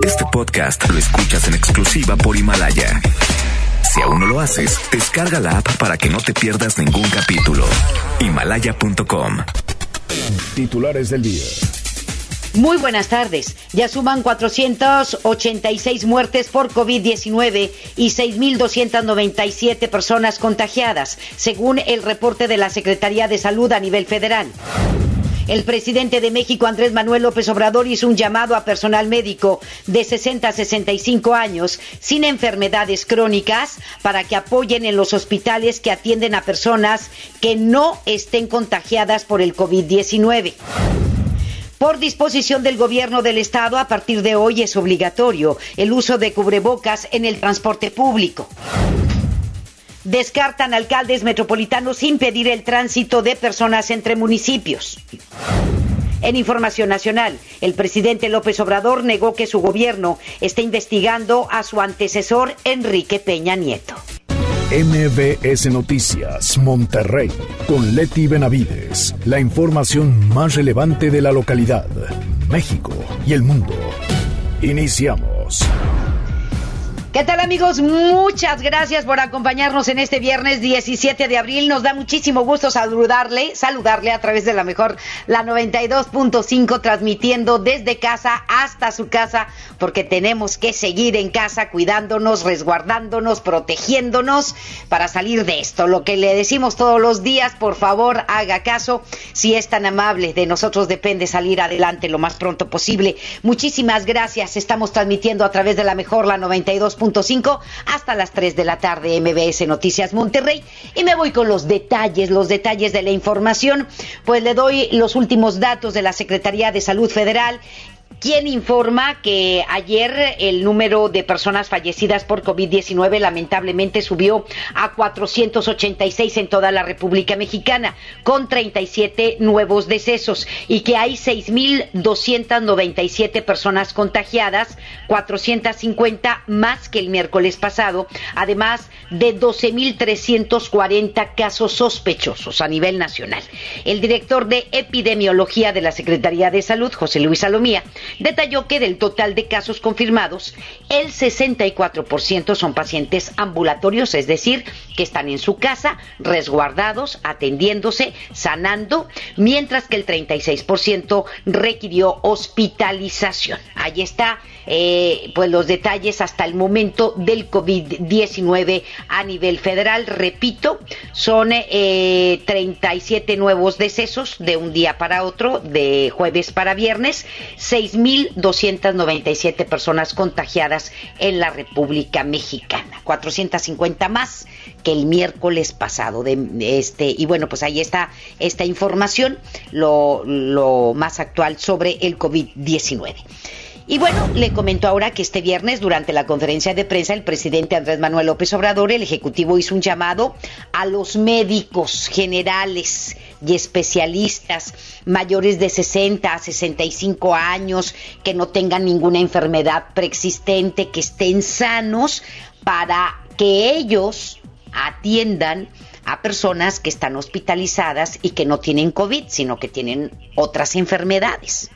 Este podcast lo escuchas en exclusiva por Himalaya. Si aún no lo haces, descarga la app para que no te pierdas ningún capítulo. Himalaya.com. Titulares del día. Muy buenas tardes. Ya suman 486 muertes por COVID-19 y 6.297 personas contagiadas, según el reporte de la Secretaría de Salud a nivel federal. El presidente de México, Andrés Manuel López Obrador, hizo un llamado a personal médico de 60 a 65 años sin enfermedades crónicas para que apoyen en los hospitales que atienden a personas que no estén contagiadas por el COVID-19. Por disposición del gobierno del estado, a partir de hoy es obligatorio el uso de cubrebocas en el transporte público. Descartan alcaldes metropolitanos impedir el tránsito de personas entre municipios. En información nacional, el presidente López Obrador negó que su gobierno esté investigando a su antecesor Enrique Peña Nieto. MBS Noticias, Monterrey, con Leti Benavides. La información más relevante de la localidad, México y el mundo. Iniciamos. ¿Qué tal amigos? Muchas gracias por acompañarnos en este viernes 17 de abril. Nos da muchísimo gusto saludarle, saludarle a través de la mejor, la 92.5, transmitiendo desde casa hasta su casa, porque tenemos que seguir en casa cuidándonos, resguardándonos, protegiéndonos para salir de esto. Lo que le decimos todos los días, por favor, haga caso. Si es tan amable, de nosotros depende salir adelante lo más pronto posible. Muchísimas gracias. Estamos transmitiendo a través de la mejor, la 92 hasta las 3 de la tarde MBS Noticias Monterrey. Y me voy con los detalles, los detalles de la información, pues le doy los últimos datos de la Secretaría de Salud Federal quien informa que ayer el número de personas fallecidas por COVID-19 lamentablemente subió a 486 en toda la República Mexicana, con 37 nuevos decesos y que hay 6.297 personas contagiadas, 450 más que el miércoles pasado, además de 12.340 casos sospechosos a nivel nacional. El director de epidemiología de la Secretaría de Salud, José Luis Salomía, detalló que del total de casos confirmados, el 64% son pacientes ambulatorios, es decir, que están en su casa, resguardados, atendiéndose, sanando, mientras que el 36% requirió hospitalización. Ahí está, eh, pues los detalles hasta el momento del COVID-19 a nivel federal. Repito, son eh, 37 nuevos decesos de un día para otro, de jueves para viernes, 6.297 personas contagiadas en la República Mexicana, 450 más que el miércoles pasado. De, este, y bueno, pues ahí está esta información, lo, lo más actual sobre el COVID-19. Y bueno, le comento ahora que este viernes, durante la conferencia de prensa, el presidente Andrés Manuel López Obrador, el Ejecutivo, hizo un llamado a los médicos generales y especialistas mayores de 60 a 65 años, que no tengan ninguna enfermedad preexistente, que estén sanos, para que ellos atiendan a personas que están hospitalizadas y que no tienen COVID, sino que tienen otras enfermedades.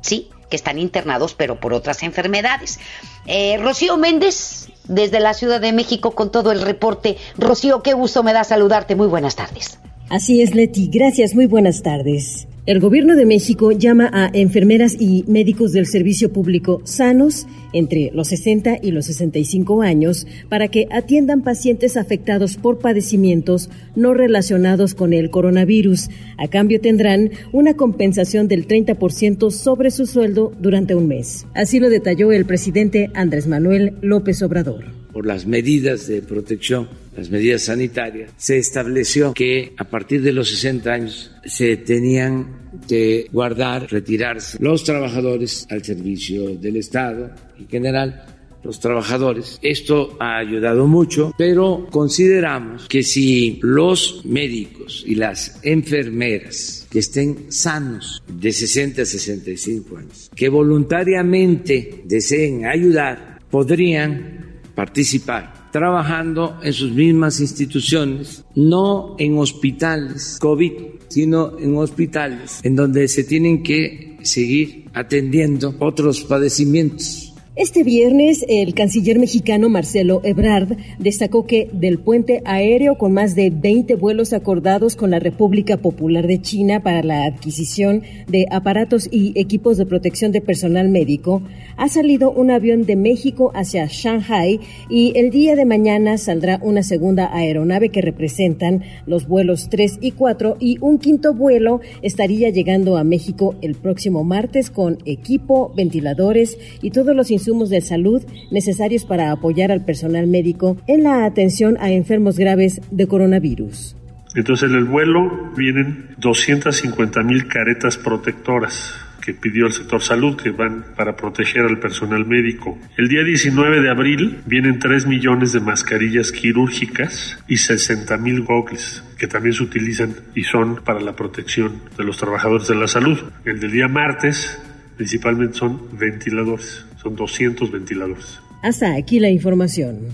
¿Sí? Que están internados pero por otras enfermedades. Eh, Rocío Méndez, desde la Ciudad de México, con todo el reporte. Rocío, qué gusto me da saludarte. Muy buenas tardes. Así es, Leti. Gracias. Muy buenas tardes. El gobierno de México llama a enfermeras y médicos del servicio público sanos entre los 60 y los 65 años para que atiendan pacientes afectados por padecimientos no relacionados con el coronavirus. A cambio tendrán una compensación del 30% sobre su sueldo durante un mes. Así lo detalló el presidente Andrés Manuel López Obrador por las medidas de protección, las medidas sanitarias, se estableció que a partir de los 60 años se tenían que guardar, retirarse los trabajadores al servicio del Estado en general los trabajadores. Esto ha ayudado mucho, pero consideramos que si los médicos y las enfermeras que estén sanos de 60 a 65 años, que voluntariamente deseen ayudar, podrían participar trabajando en sus mismas instituciones, no en hospitales COVID, sino en hospitales en donde se tienen que seguir atendiendo otros padecimientos Este viernes, el canciller mexicano Marcelo Ebrard destacó que del puente aéreo con más de 20 vuelos acordados con la República Popular de China para la adquisición de aparatos y equipos de protección de personal médico, ha salido un avión de México hacia Shanghai y el día de mañana saldrá una segunda aeronave que representan los vuelos 3 y 4 y un quinto vuelo estaría llegando a México el próximo martes con equipo, ventiladores y todos los insumos de salud necesarios para apoyar al personal médico en la atención a enfermos graves de coronavirus. Entonces en el vuelo vienen 250 mil caretas protectoras que pidió el sector salud, que van para proteger al personal médico. El día 19 de abril vienen 3 millones de mascarillas quirúrgicas y 60 mil gogles que también se utilizan y son para la protección de los trabajadores de la salud. El del día martes principalmente son ventiladores, son 200 ventiladores. Hasta aquí la información.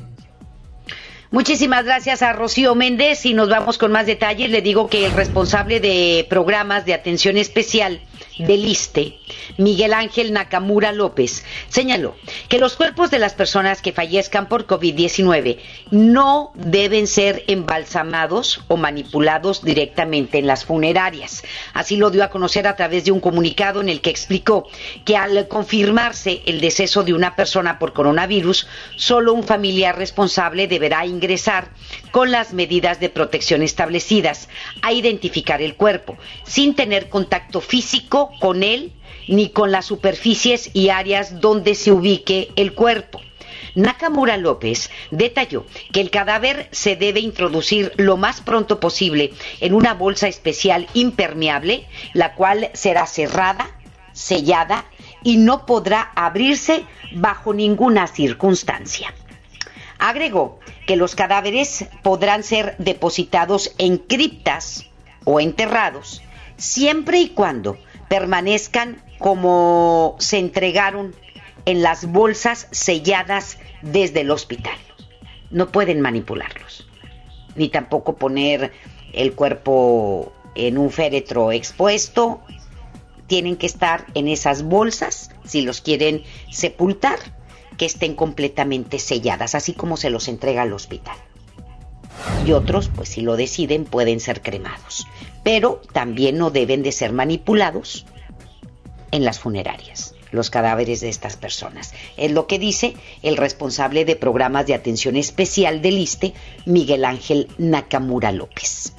Muchísimas gracias a Rocío Méndez y nos vamos con más detalles. Le digo que el responsable de programas de atención especial del ISTE, Miguel Ángel Nakamura López, señaló que los cuerpos de las personas que fallezcan por COVID-19 no deben ser embalsamados o manipulados directamente en las funerarias. Así lo dio a conocer a través de un comunicado en el que explicó que al confirmarse el deceso de una persona por coronavirus, solo un familiar responsable deberá ingresar con las medidas de protección establecidas a identificar el cuerpo, sin tener contacto físico con él ni con las superficies y áreas donde se ubique el cuerpo. Nakamura López detalló que el cadáver se debe introducir lo más pronto posible en una bolsa especial impermeable, la cual será cerrada, sellada y no podrá abrirse bajo ninguna circunstancia. Agregó que los cadáveres podrán ser depositados en criptas o enterrados siempre y cuando permanezcan como se entregaron en las bolsas selladas desde el hospital. No pueden manipularlos, ni tampoco poner el cuerpo en un féretro expuesto. Tienen que estar en esas bolsas, si los quieren sepultar, que estén completamente selladas, así como se los entrega al hospital. Y otros, pues si lo deciden, pueden ser cremados pero también no deben de ser manipulados en las funerarias los cadáveres de estas personas. Es lo que dice el responsable de programas de atención especial del ISTE, Miguel Ángel Nakamura López.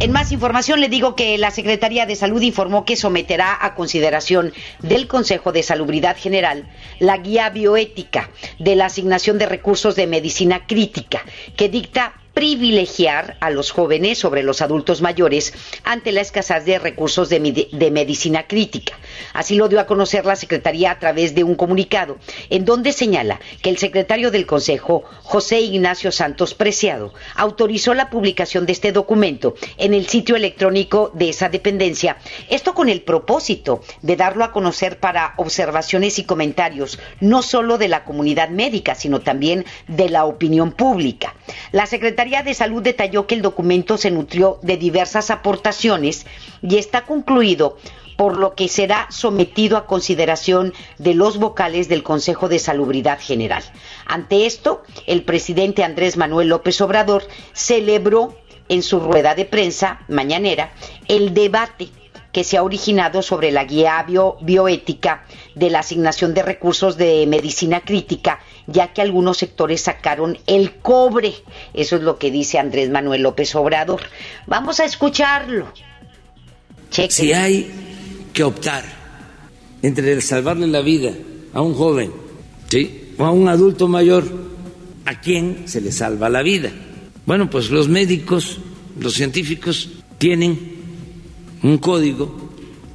En más información le digo que la Secretaría de Salud informó que someterá a consideración del Consejo de Salubridad General la guía bioética de la asignación de recursos de medicina crítica que dicta privilegiar a los jóvenes sobre los adultos mayores ante la escasez de recursos de, medicina crítica. Así lo dio a conocer la Secretaría a través de un comunicado, en donde señala que el secretario del Consejo, José Ignacio Santos Preciado, autorizó la publicación de este documento en el sitio electrónico de esa dependencia, esto con el propósito de darlo a conocer para observaciones y comentarios, no solo de la comunidad médica, sino también de la opinión pública. La Secretaría de Salud detalló que el documento se nutrió de diversas aportaciones y está concluido por lo que será sometido a consideración de los vocales del Consejo de Salubridad General. Ante esto, el presidente Andrés Manuel López Obrador celebró en su rueda de prensa mañanera el debate que se ha originado sobre la guía bioética de la asignación de recursos de medicina crítica, ya que algunos sectores sacaron el cobre. Eso es lo que dice Andrés Manuel López Obrador. Vamos a escucharlo. Si hay que optar entre salvarle la vida a un joven o a un adulto mayor, ¿a quién se le salva la vida? Bueno, pues los médicos, los científicos tienen un código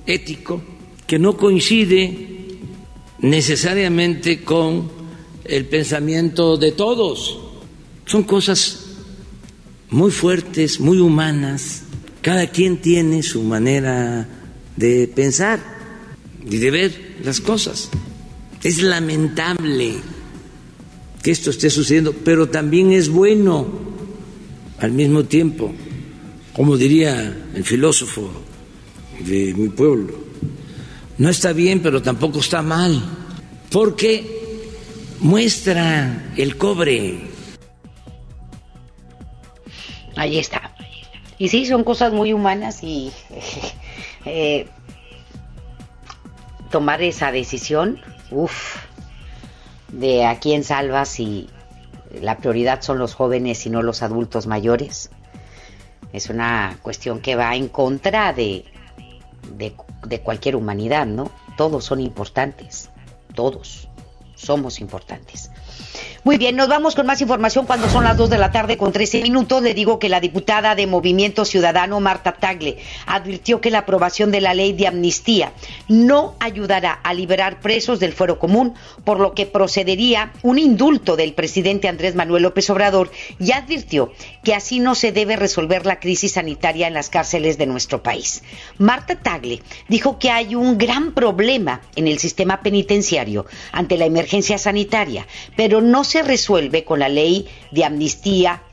ético que no coincide necesariamente con el pensamiento de todos. Son cosas muy fuertes, muy humanas. Cada quien tiene su manera de pensar y de ver las cosas. Es lamentable que esto esté sucediendo, pero también es bueno al mismo tiempo, como diría el filósofo de mi pueblo. No está bien, pero tampoco está mal. porque muestra el cobre. Ahí está. Y sí, son cosas muy humanas y eh, tomar esa decisión, uff, de a quién salvas y la prioridad son los jóvenes y no los adultos mayores. Es una cuestión que va en contra de, de cualquier humanidad, ¿no? Todos son importantes, todos somos importantes. Muy bien, nos vamos con más información cuando son las 2 de la tarde con 13 minutos. Le digo que la diputada de Movimiento Ciudadano, Marta Tagle, advirtió que la aprobación de la ley de amnistía no ayudará a liberar presos del fuero común, por lo que procedería un indulto del presidente Andrés Manuel López Obrador y advirtió que así no se debe resolver la crisis sanitaria en las cárceles de nuestro país. Marta Tagle dijo que hay un gran problema en el sistema penitenciario ante la emergencia sanitaria, pero no se resuelve con la ley de amnistía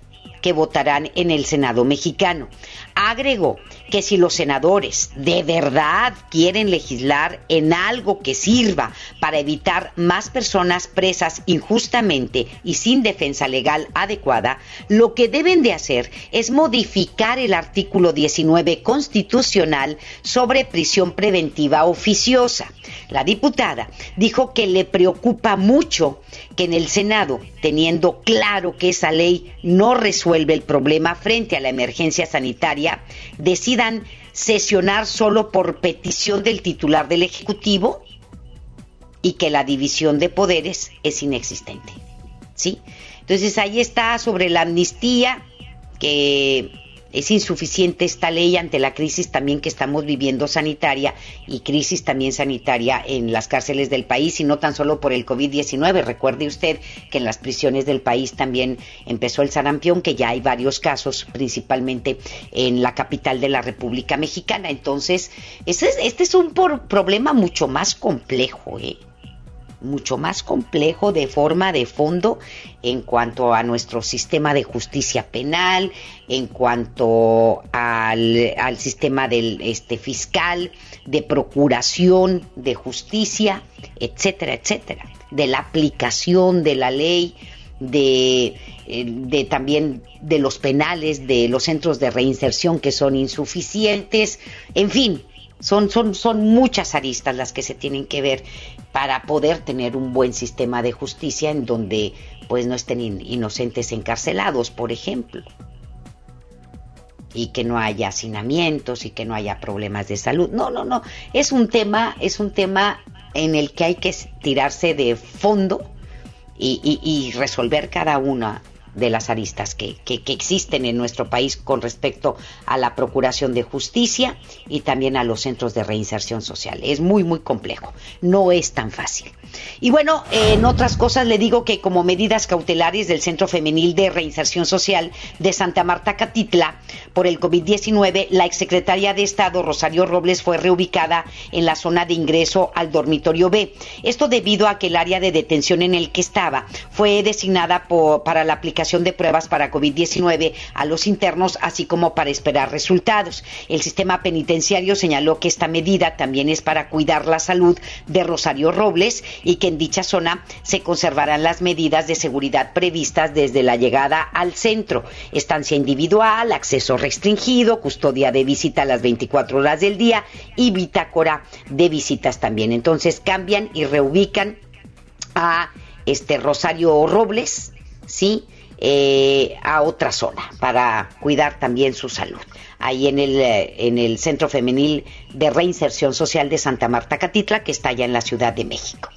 que votarán en el Senado mexicano. Agregó que si los senadores de verdad quieren legislar en algo que sirva para evitar más personas presas injustamente y sin defensa legal adecuada, lo que deben de hacer es modificar el artículo 19 constitucional sobre prisión preventiva oficiosa. La diputada dijo que le preocupa mucho que en el Senado, teniendo claro que esa ley no resuelve el problema frente a la emergencia sanitaria, decidan sesionar solo por petición del titular del Ejecutivo y que la división de poderes es inexistente. ¿Sí? Entonces ahí está sobre la amnistía que es insuficiente esta ley ante la crisis también que estamos viviendo sanitaria y crisis también sanitaria en las cárceles del país y no tan solo por el COVID-19. Recuerde usted que en las prisiones del país también empezó el sarampión, que ya hay varios casos, principalmente en la capital de la República Mexicana. Entonces, este es, este es un problema mucho más complejo. ¿eh? Mucho más complejo de forma, de fondo, en cuanto a nuestro sistema de justicia penal, en cuanto al, al sistema del este, fiscal, de procuración de justicia, etcétera, etcétera, de la aplicación de la ley, de, eh, de, también de los penales, de los centros de reinserción que son insuficientes, en fin, son, son, son muchas aristas las que se tienen que ver para poder tener un buen sistema de justicia en donde pues no estén inocentes encarcelados, por ejemplo. Y que no haya hacinamientos y que no haya problemas de salud. No, no, no. Es un tema, es un tema en el que hay que tirarse de fondo y, y resolver cada una de las aristas que, que, existen en nuestro país con respecto a la procuración de justicia y también a los centros de reinserción social. Es muy, muy complejo, no es tan fácil. Y bueno, en otras cosas le digo que como medidas cautelares del Centro Femenil de Reinserción Social de Santa Marta Catitla por el COVID-19, la exsecretaria de Estado Rosario Robles fue reubicada en la zona de ingreso al dormitorio B. Esto debido a que el área de detención en el que estaba fue designada por, para la aplicación de pruebas para COVID-19 a los internos, así como para esperar resultados. El sistema penitenciario señaló que esta medida también es para cuidar la salud de Rosario Robles y que en dicha zona se conservarán las medidas de seguridad previstas desde la llegada al centro, estancia individual, acceso restringido, custodia de visita a las 24 horas del día y bitácora de visitas también. Entonces cambian y reubican a este Rosario Robles, ¿sí? Eh, a otra zona para cuidar también su salud. Ahí en el, eh, en el Centro Femenil de Reinserción Social de Santa Marta Catitla, que está allá en la Ciudad de México.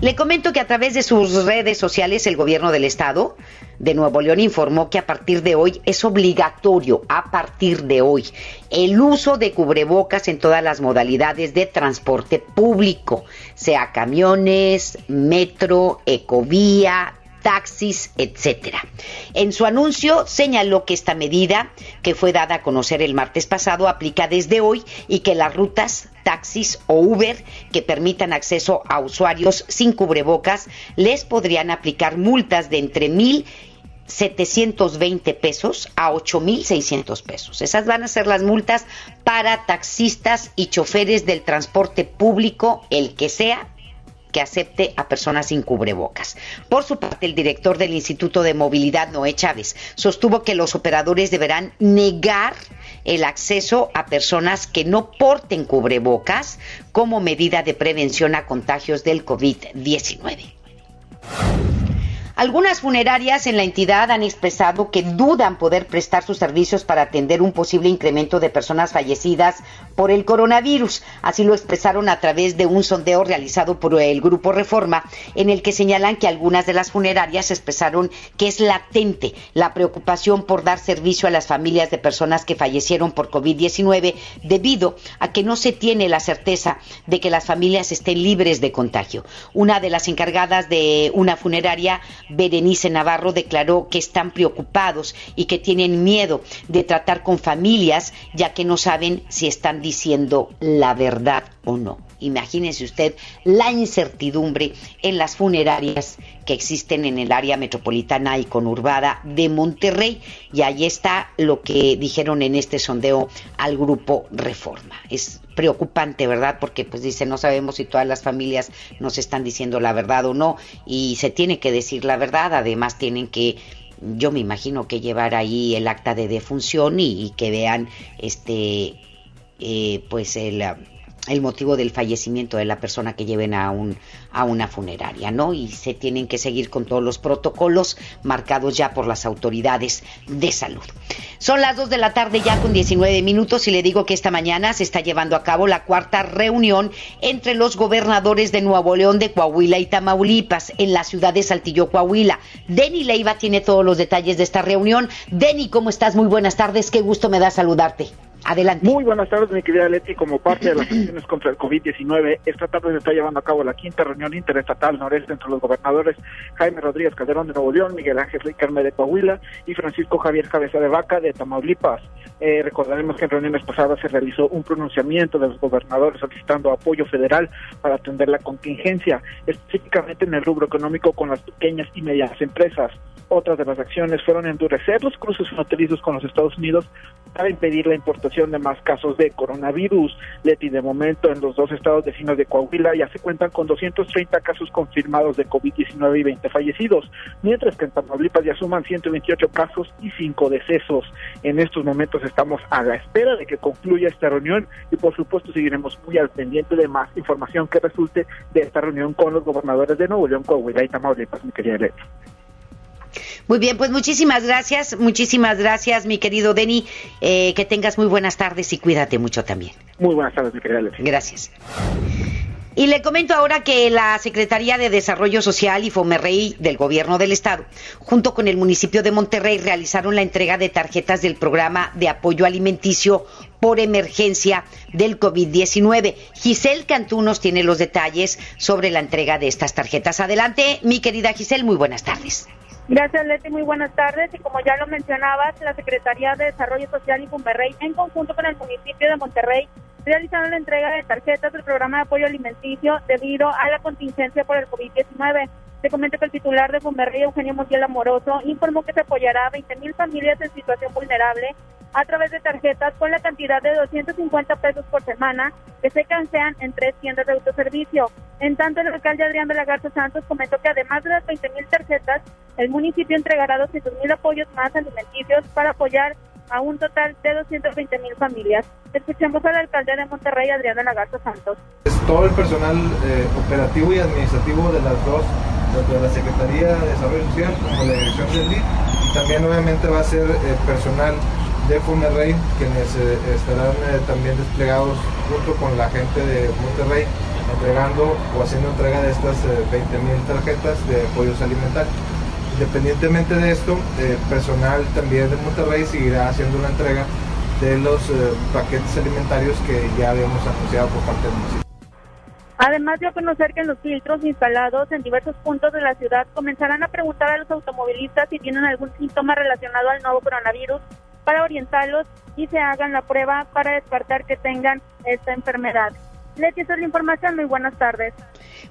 Le comento que a través de sus redes sociales el gobierno del estado de Nuevo León informó que a partir de hoy es obligatorio, a partir de hoy, el uso de cubrebocas en todas las modalidades de transporte público, sea camiones, metro, ecovía, taxis, etcétera. En su anuncio señaló que esta medida, que fue dada a conocer el martes pasado, aplica desde hoy y que las rutas taxis o Uber que permitan acceso a usuarios sin cubrebocas les podrían aplicar multas de entre mil 720 pesos a 8.600 pesos. Esas van a ser las multas para taxistas y choferes del transporte público, el que sea, que acepte a personas sin cubrebocas. Por su parte, el director del Instituto de Movilidad, Noé Chávez, sostuvo que los operadores deberán negar el acceso a personas que no porten cubrebocas como medida de prevención a contagios del COVID-19. Algunas funerarias en la entidad han expresado que dudan poder prestar sus servicios para atender un posible incremento de personas fallecidas por el coronavirus. Así lo expresaron a través de un sondeo realizado por el Grupo Reforma, en el que señalan que algunas de las funerarias expresaron que es latente la preocupación por dar servicio a las familias de personas que fallecieron por COVID-19 debido a que no se tiene la certeza de que las familias estén libres de contagio. Una de las encargadas de una funeraria Berenice Navarro declaró que están preocupados y que tienen miedo de tratar con familias ya que no saben si están diciendo la verdad o no. Imagínese usted la incertidumbre en las funerarias que existen en el área metropolitana y conurbada de Monterrey. Y ahí está lo que dijeron en este sondeo al grupo Reforma. Es preocupante, ¿verdad? Porque pues dice, no sabemos si todas las familias nos están diciendo la verdad o no. Y se tiene que decir la verdad. Además tienen que yo me imagino que llevar ahí el acta de defunción y, que vean este eh, pues el el motivo del fallecimiento de la persona que lleven a, un, a una funeraria, ¿no? Y se tienen que seguir con todos los protocolos marcados ya por las autoridades de salud. Son las 2 de la tarde ya con 19 minutos y le digo que esta mañana se está llevando a cabo la cuarta reunión entre los gobernadores de Nuevo León, de Coahuila y Tamaulipas en la ciudad de Saltillo, Coahuila. Denny Leiva tiene todos los detalles de esta reunión. Denny, ¿cómo estás? Muy buenas tardes, qué gusto me da saludarte. Adelante. Muy buenas tardes, mi querida Leti. Como parte de las acciones contra el COVID-19, esta tarde se está llevando a cabo la quinta reunión interestatal noreste entre los gobernadores Jaime Rodríguez Calderón de Nuevo León, Miguel Ángel Ricarme de Coahuila y Francisco Javier Cabeza de Vaca de Tamaulipas. Eh, recordaremos que en reuniones pasadas se realizó un pronunciamiento de los gobernadores solicitando apoyo federal para atender la contingencia, específicamente en el rubro económico con las pequeñas y medianas empresas. Otras de las acciones fueron endurecer los cruces fronterizos con los Estados Unidos para impedir la importación de más casos de coronavirus. Leti, de momento, en los dos estados vecinos de Coahuila ya se cuentan con 230 casos confirmados de COVID-19 y 20 fallecidos, mientras que en Tamaulipas ya suman 128 casos y 5 decesos. En estos momentos estamos a la espera de que concluya esta reunión y, por supuesto, seguiremos muy al pendiente de más información que resulte de esta reunión con los gobernadores de Nuevo León, Coahuila y Tamaulipas, mi querida Leti. Muy bien, pues muchísimas gracias, muchísimas gracias, mi querido Denny. Eh, que tengas muy buenas tardes y cuídate mucho también. Muy buenas tardes, mi querida Gracias. Y le comento ahora que la Secretaría de Desarrollo Social y Fomerrey del Gobierno del Estado, junto con el municipio de Monterrey, realizaron la entrega de tarjetas del programa de apoyo alimenticio por emergencia del COVID-19. Giselle Cantú nos tiene los detalles sobre la entrega de estas tarjetas. Adelante, mi querida Giselle, muy buenas tardes. Gracias, Leti. Muy buenas tardes. Y como ya lo mencionabas, la Secretaría de Desarrollo Social y Monterrey, en conjunto con el municipio de Monterrey, realizaron la entrega de tarjetas del programa de apoyo alimenticio debido a la contingencia por el COVID-19. Se comenta que el titular de Monterrey, Eugenio Montiel Amoroso, informó que se apoyará a 20.000 familias en situación vulnerable a través de tarjetas con la cantidad de 250 pesos por semana que se canjean en tres tiendas de autoservicio. En tanto, el alcalde Adrián de la Garza Santos comentó que además de las 20.000 tarjetas, el municipio entregará 200.000 apoyos más alimenticios para apoyar a un total de 220 mil familias. Escuchemos al alcalde de Monterrey, Adrián de la Santos. Todo el personal eh, operativo y administrativo de las dos, tanto de la Secretaría de Desarrollo Social como la Dirección del DIF, y también obviamente va a ser eh, personal de Monterrey, quienes eh, estarán eh, también desplegados junto con la gente de Monterrey, entregando o haciendo entrega de estas 20.000 eh, tarjetas de apoyos alimentarios. Independientemente de esto, personal también de Monterrey seguirá haciendo una entrega de los paquetes alimentarios que ya habíamos anunciado por parte del municipio. Además dio a conocer que los filtros instalados en diversos puntos de la ciudad comenzarán a preguntar a los automovilistas si tienen algún síntoma relacionado al nuevo coronavirus para orientarlos y se hagan la prueba para descartar que tengan esta enfermedad. Leti, esa es la información. Muy buenas tardes.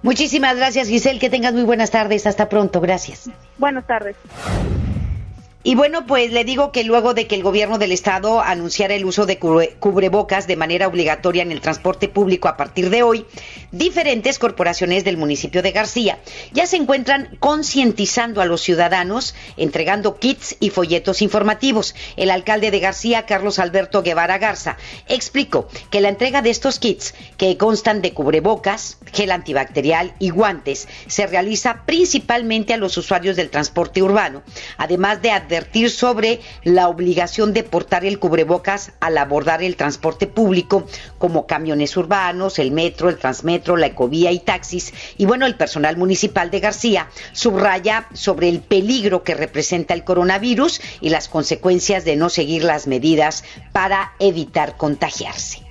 Muchísimas gracias, Giselle. Que tengas muy buenas tardes. Hasta pronto. Gracias. Buenas tardes. Y bueno, pues le digo que luego de que el gobierno del estado anunciara el uso de cubrebocas de manera obligatoria en el transporte público a partir de hoy, diferentes corporaciones del municipio de García ya se encuentran concientizando a los ciudadanos, entregando kits y folletos informativos. El alcalde de García, Carlos Alberto Guevara Garza, explicó que la entrega de estos kits, que constan de cubrebocas, gel antibacterial y guantes, se realiza principalmente a los usuarios del transporte urbano, además de sobre la obligación de portar el cubrebocas al abordar el transporte público, como camiones urbanos, el metro, el transmetro, la ecovía y taxis. Y bueno, el personal municipal de García subraya sobre el peligro que representa el coronavirus y las consecuencias de no seguir las medidas para evitar contagiarse.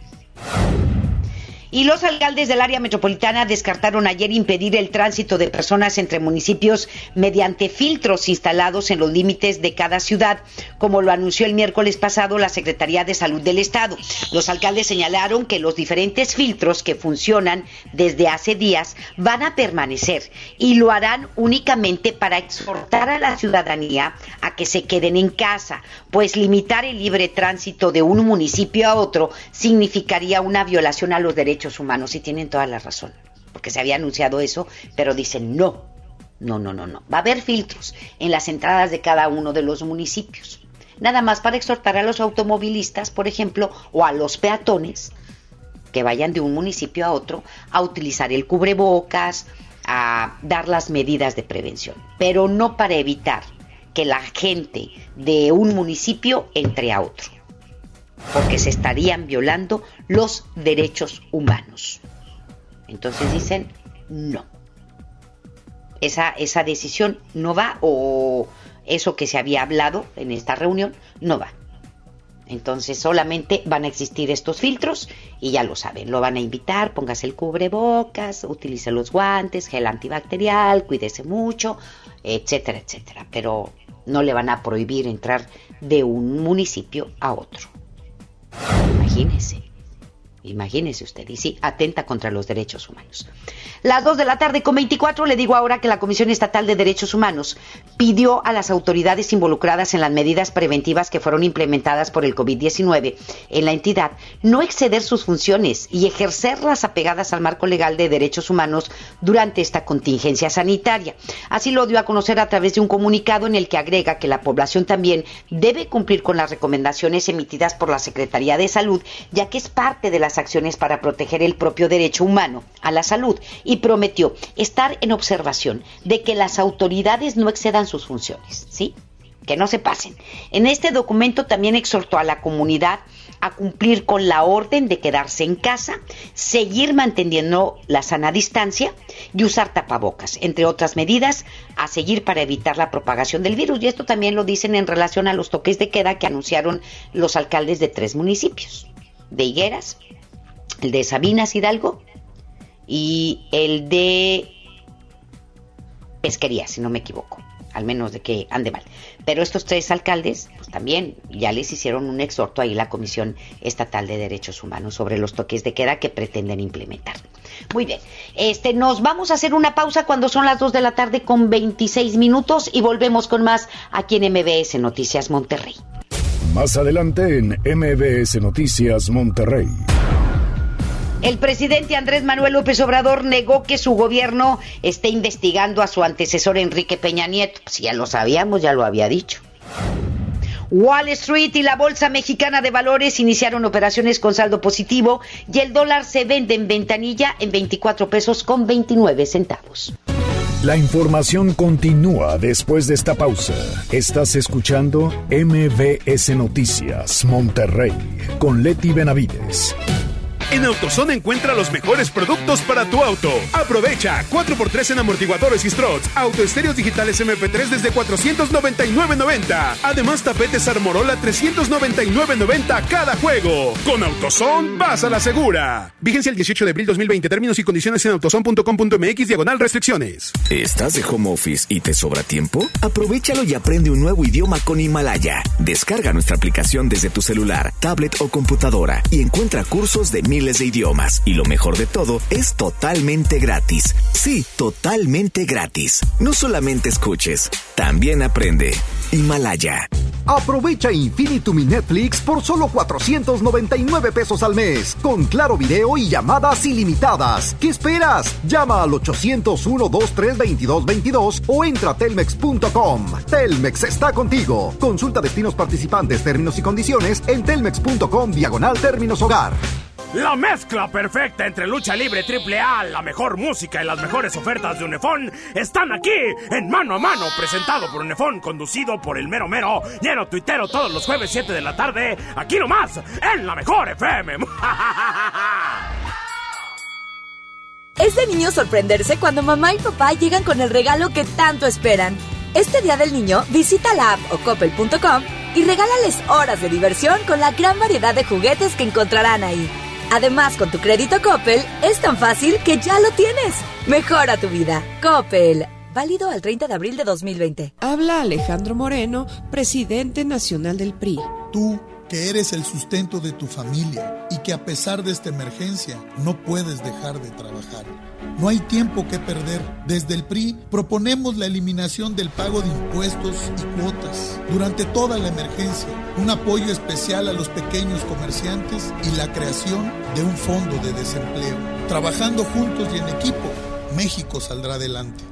Y los alcaldes del área metropolitana descartaron ayer impedir el tránsito de personas entre municipios mediante filtros instalados en los límites de cada ciudad, como lo anunció el miércoles pasado la Secretaría de Salud del Estado. Los alcaldes señalaron que los diferentes filtros que funcionan desde hace días van a permanecer y lo harán únicamente para exhortar a la ciudadanía a que se queden en casa, pues limitar el libre tránsito de un municipio a otro significaría una violación a los derechos humanos y tienen toda la razón, porque se había anunciado eso, pero dicen no, no, no, no, no. Va a haber filtros en las entradas de cada uno de los municipios. Nada más para exhortar a los automovilistas, por ejemplo, o a los peatones que vayan de un municipio a otro a utilizar el cubrebocas, a dar las medidas de prevención, pero no para evitar que la gente de un municipio entre a otro porque se estarían violando los derechos humanos. Entonces dicen, no. Esa, esa decisión no va o eso que se había hablado en esta reunión no va. Entonces solamente van a existir estos filtros y ya lo saben, lo van a invitar, póngase el cubrebocas, utilice los guantes, gel antibacterial, cuídese mucho, etcétera, etcétera. Pero no le van a prohibir entrar de un municipio a otro. Imagínese. Imagínese usted, y sí, atenta contra los derechos humanos. Las 2 de la tarde con 24 le digo ahora que la Comisión Estatal de Derechos Humanos pidió a las autoridades involucradas en las medidas preventivas que fueron implementadas por el COVID-19 en la entidad no exceder sus funciones y ejercerlas apegadas al marco legal de derechos humanos durante esta contingencia sanitaria. Así lo dio a conocer a través de un comunicado en el que agrega que la población también debe cumplir con las recomendaciones emitidas por la Secretaría de Salud, ya que es parte de la acciones para proteger el propio derecho humano a la salud y prometió estar en observación de que las autoridades no excedan sus funciones, ¿sí? Que no se pasen. En este documento también exhortó a la comunidad a cumplir con la orden de quedarse en casa, seguir manteniendo la sana distancia y usar tapabocas, entre otras medidas a seguir para evitar la propagación del virus. Y esto también lo dicen en relación a los toques de queda que anunciaron los alcaldes de tres municipios, de Higueras, el de Sabinas Hidalgo y el de Pesquería, si no me equivoco, al menos de que ande mal. Pero estos tres alcaldes, pues también ya les hicieron un exhorto ahí la Comisión Estatal de Derechos Humanos sobre los toques de queda que pretenden implementar. Muy bien, este, nos vamos a hacer una pausa cuando son las 2 de la tarde con 26 minutos y volvemos con más aquí en MBS Noticias Monterrey. Más adelante en MBS Noticias Monterrey. El presidente Andrés Manuel López Obrador negó que su gobierno esté investigando a su antecesor Enrique Peña Nieto. Si pues ya lo sabíamos, ya lo había dicho. Wall Street y la Bolsa Mexicana de Valores iniciaron operaciones con saldo positivo y el dólar se vende en ventanilla en 24 pesos con 29 centavos. La información continúa después de esta pausa. Estás escuchando MBS Noticias Monterrey con Leti Benavides. En AutoZone encuentra los mejores productos para tu auto. Aprovecha 4x3 en amortiguadores y struts, auto estéreos digitales MP3 desde 499.90. Además, tapetes Armorola 399.90 cada juego. Con AutoZone, vas a la segura. Vigencia el 18 de abril 2020. Términos y condiciones en autozone.com.mx diagonal restricciones. ¿Estás de home office y te sobra tiempo? Aprovechalo y aprende un nuevo idioma con Himalaya. Descarga nuestra aplicación desde tu celular, tablet o computadora y encuentra cursos de mil de idiomas. Y lo mejor de todo, es totalmente gratis. Sí, totalmente gratis. No solamente escuches, también aprende. Himalaya. Aprovecha Infinitum mi Netflix por solo 499 pesos al mes, con claro video y llamadas ilimitadas. ¿Qué esperas? Llama al 801-232222 o entra a telmex.com. Telmex está contigo. Consulta destinos participantes, términos y condiciones en telmex.com diagonal términos hogar. La mezcla perfecta entre lucha libre triple A, la mejor música y las mejores ofertas de Unefón están aquí en Mano a Mano, presentado por Unefón, conducido por el mero mero, lleno tuitero todos los jueves 7 de la tarde, aquí nomás, en la mejor FM. Es de niño sorprenderse cuando mamá y papá llegan con el regalo que tanto esperan. Este Día del Niño, visita la app o coppel.com y regálales horas de diversión con la gran variedad de juguetes que encontrarán ahí. Además, con tu crédito Coppel, es tan fácil que ya lo tienes. Mejora tu vida. Coppel. Válido al 30 de abril de 2020. Habla Alejandro Moreno, presidente nacional del PRI. Tú, que eres el sustento de tu familia y que a pesar de esta emergencia no puedes dejar de trabajar. No hay tiempo que perder. Desde el PRI proponemos la eliminación del pago de impuestos y cuotas durante toda la emergencia, un apoyo especial a los pequeños comerciantes y la creación de un fondo de desempleo. Trabajando juntos y en equipo, México saldrá adelante.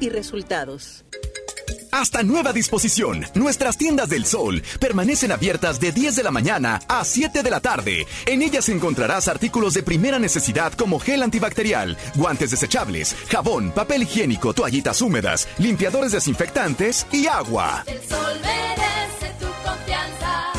y resultados. Hasta nueva disposición, nuestras tiendas del sol permanecen abiertas de 10 de la mañana a 7 de la tarde. En ellas encontrarás artículos de primera necesidad como gel antibacterial, guantes desechables, jabón, papel higiénico, toallitas húmedas, limpiadores desinfectantes y agua. El sol merece tu confianza.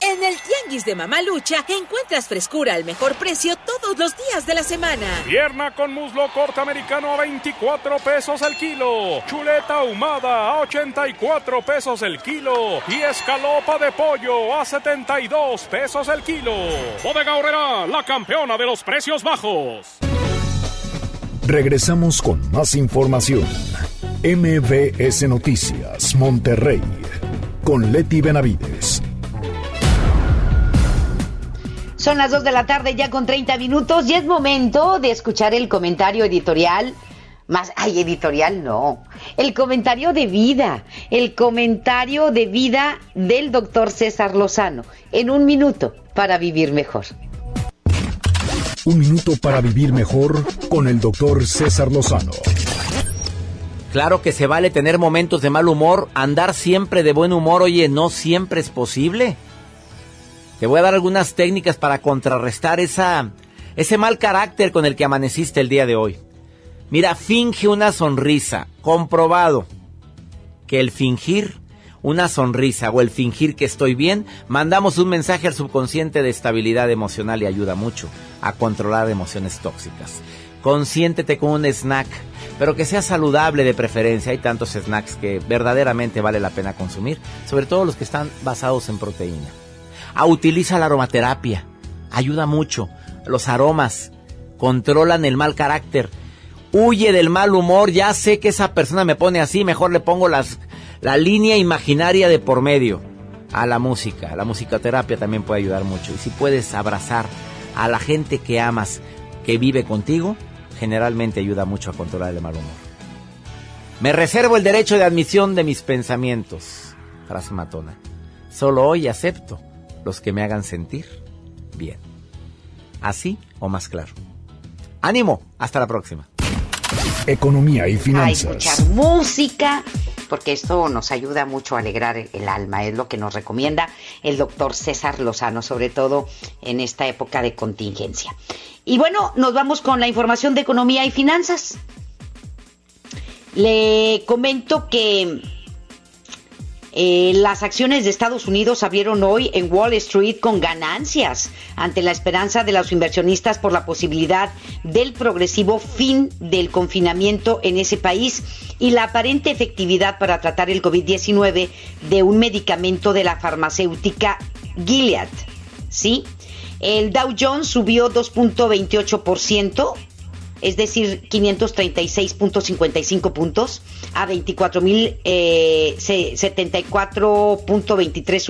En el Tianguis de Mamalucha encuentras frescura al mejor precio todos los días de la semana. Pierna con muslo corte americano a 24 pesos el kilo. Chuleta ahumada a 84 pesos el kilo. Y escalopa de pollo a 72 pesos el kilo. Bodega Horrera, la campeona de los precios bajos. Regresamos con más información. MBS Noticias, Monterrey. Con Leti Benavides. Son las 2 de la tarde ya con 30 minutos y es momento de escuchar el comentario editorial. Más, ay, editorial no. El comentario de vida. El comentario de vida del doctor César Lozano. En un minuto para vivir mejor. Un minuto para vivir mejor con el doctor César Lozano. Claro que se vale tener momentos de mal humor, andar siempre de buen humor, oye, no siempre es posible. Te voy a dar algunas técnicas para contrarrestar esa, ese mal carácter con el que amaneciste el día de hoy. Mira, finge una sonrisa. Comprobado que el fingir una sonrisa o el fingir que estoy bien, mandamos un mensaje al subconsciente de estabilidad emocional y ayuda mucho a controlar emociones tóxicas. Consiéntete con un snack, pero que sea saludable de preferencia. Hay tantos snacks que verdaderamente vale la pena consumir, sobre todo los que están basados en proteína. Ah, utiliza la aromaterapia. Ayuda mucho. Los aromas controlan el mal carácter. Huye del mal humor. Ya sé que esa persona me pone así. Mejor le pongo las, la línea imaginaria de por medio. A la música. La musicoterapia también puede ayudar mucho. Y si puedes abrazar a la gente que amas, que vive contigo, generalmente ayuda mucho a controlar el mal humor. Me reservo el derecho de admisión de mis pensamientos. Frase matona. Solo hoy acepto los que me hagan sentir bien. Así o más claro. Ánimo, hasta la próxima. Economía y finanzas. A escuchar música, porque esto nos ayuda mucho a alegrar el alma, es lo que nos recomienda el doctor César Lozano, sobre todo en esta época de contingencia. Y bueno, nos vamos con la información de economía y finanzas. Le comento que eh, las acciones de Estados Unidos abrieron hoy en Wall Street con ganancias ante la esperanza de los inversionistas por la posibilidad del progresivo fin del confinamiento en ese país y la aparente efectividad para tratar el COVID-19 de un medicamento de la farmacéutica Gilead. ¿Sí? El Dow Jones subió 2.28%, es decir, 536.55 puntos a 24.074.23 eh,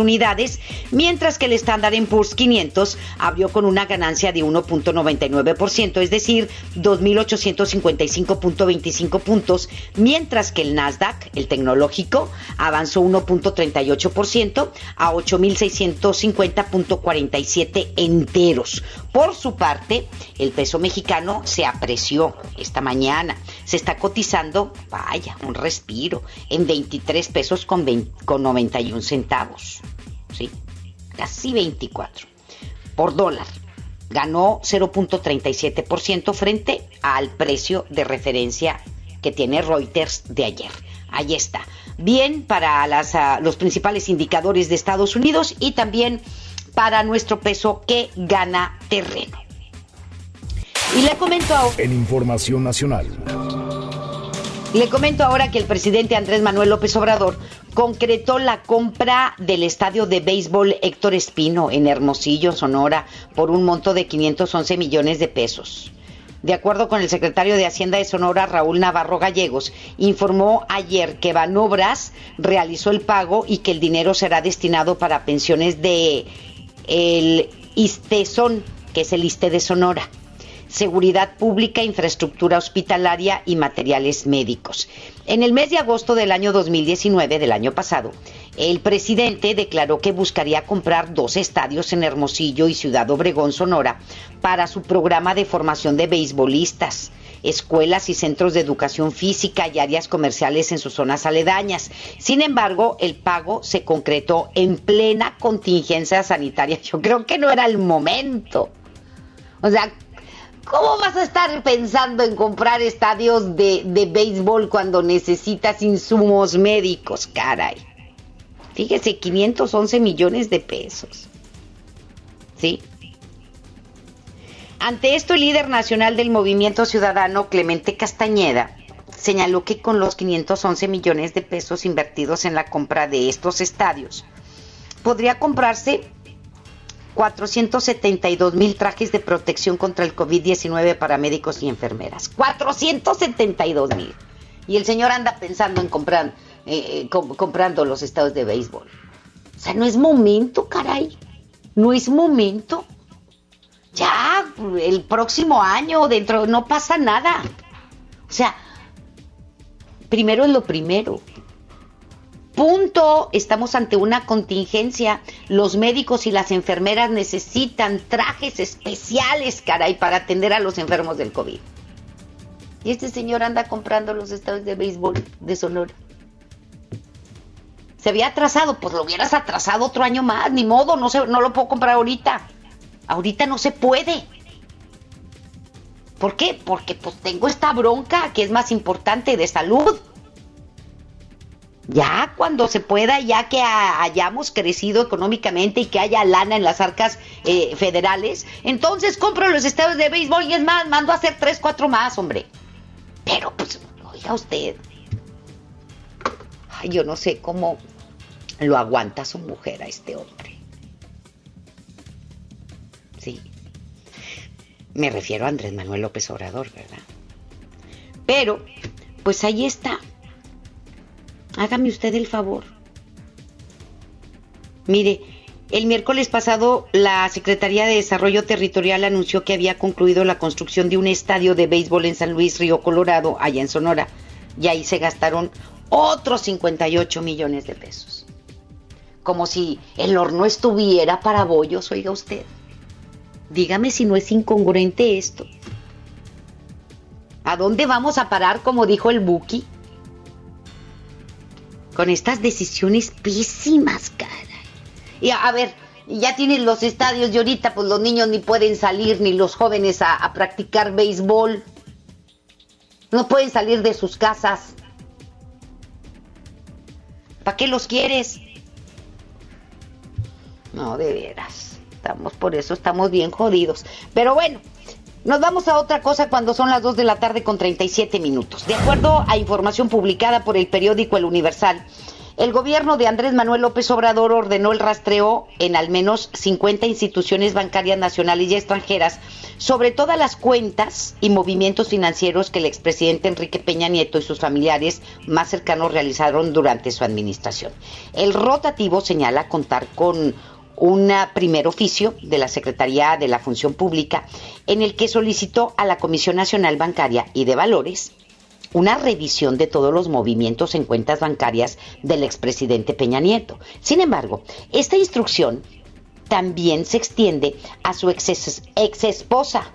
unidades, mientras que el Standard Poor's 500 abrió con una ganancia de 1.99%, es decir, 2.855.25 puntos, mientras que el Nasdaq, el tecnológico, avanzó 1.38% a 8.650.47 enteros. Por su parte, el peso mexicano se apreció esta mañana. Se está cotizando, vaya, un respiro, en 23 pesos con, con 91 centavos. Casi 24 por dólar. Ganó 0.37% frente al precio de referencia que tiene Reuters de ayer. Ahí está. Bien para las, ah, los principales indicadores de Estados Unidos y también para nuestro peso que gana terreno. Y le comento ahora... En Información Nacional. Le comento ahora que el presidente Andrés Manuel López Obrador concretó la compra del estadio de béisbol Héctor Espino en Hermosillo, Sonora, por un monto de 511 millones de pesos. De acuerdo con el secretario de Hacienda de Sonora, Raúl Navarro Gallegos, informó ayer que Banobras realizó el pago y que el dinero será destinado para pensiones de el ISTESON, que es el ISTE de Sonora, seguridad pública, infraestructura hospitalaria y materiales médicos. En el mes de agosto del año 2019, del año pasado, el presidente declaró que buscaría comprar dos estadios en Hermosillo y Ciudad Obregón, Sonora, para su programa de formación de beisbolistas escuelas y centros de educación física y áreas comerciales en sus zonas aledañas. Sin embargo, el pago se concretó en plena contingencia sanitaria. Yo creo que no era el momento. O sea, ¿cómo vas a estar pensando en comprar estadios de, de béisbol cuando necesitas insumos médicos, caray? Fíjese, 511 millones de pesos. ¿Sí? Ante esto, el líder nacional del Movimiento Ciudadano, Clemente Castañeda, señaló que con los 511 millones de pesos invertidos en la compra de estos estadios, podría comprarse 472 mil trajes de protección contra el COVID-19 para médicos y enfermeras. 472 mil. Y el señor anda pensando en comprar, eh, eh, comprando los estados de béisbol. O sea, no es momento, caray. No es momento ya el próximo año, dentro, no pasa nada. O sea, primero es lo primero. Punto, estamos ante una contingencia. Los médicos y las enfermeras necesitan trajes especiales, caray, para atender a los enfermos del COVID. Y este señor anda comprando los estados de béisbol de Sonora. Se había atrasado, pues lo hubieras atrasado otro año más, ni modo, no, se, no lo puedo comprar ahorita. Ahorita no se puede. ¿Por qué? Porque pues tengo esta bronca que es más importante de salud. Ya cuando se pueda, ya que hayamos crecido económicamente y que haya lana en las arcas eh, federales, entonces compro los estados de béisbol y es más, mando a hacer tres, cuatro más, hombre. Pero pues, oiga usted. Ay, yo no sé cómo lo aguanta su mujer a este hombre. Sí. Me refiero a Andrés Manuel López Obrador, ¿verdad? Pero, pues ahí está. Hágame usted el favor. Mire, el miércoles pasado la Secretaría de Desarrollo Territorial anunció que había concluido la construcción de un estadio de béisbol en San Luis Río Colorado, allá en Sonora, y ahí se gastaron otros 58 millones de pesos. Como si el horno estuviera para bollos, oiga usted. Dígame si no es incongruente esto. ¿A dónde vamos a parar, como dijo el Buki? Con estas decisiones pésimas, cara. Y a, a ver, ya tienen los estadios y ahorita pues los niños ni pueden salir, ni los jóvenes a, a practicar béisbol. No pueden salir de sus casas. ¿Para qué los quieres? No, de veras. Estamos, por eso estamos bien jodidos. Pero bueno, nos vamos a otra cosa cuando son las 2 de la tarde con 37 minutos. De acuerdo a información publicada por el periódico El Universal, el gobierno de Andrés Manuel López Obrador ordenó el rastreo en al menos 50 instituciones bancarias nacionales y extranjeras sobre todas las cuentas y movimientos financieros que el expresidente Enrique Peña Nieto y sus familiares más cercanos realizaron durante su administración. El rotativo señala contar con un primer oficio de la Secretaría de la Función Pública en el que solicitó a la Comisión Nacional Bancaria y de Valores una revisión de todos los movimientos en cuentas bancarias del expresidente Peña Nieto. Sin embargo, esta instrucción también se extiende a su ex, ex esposa,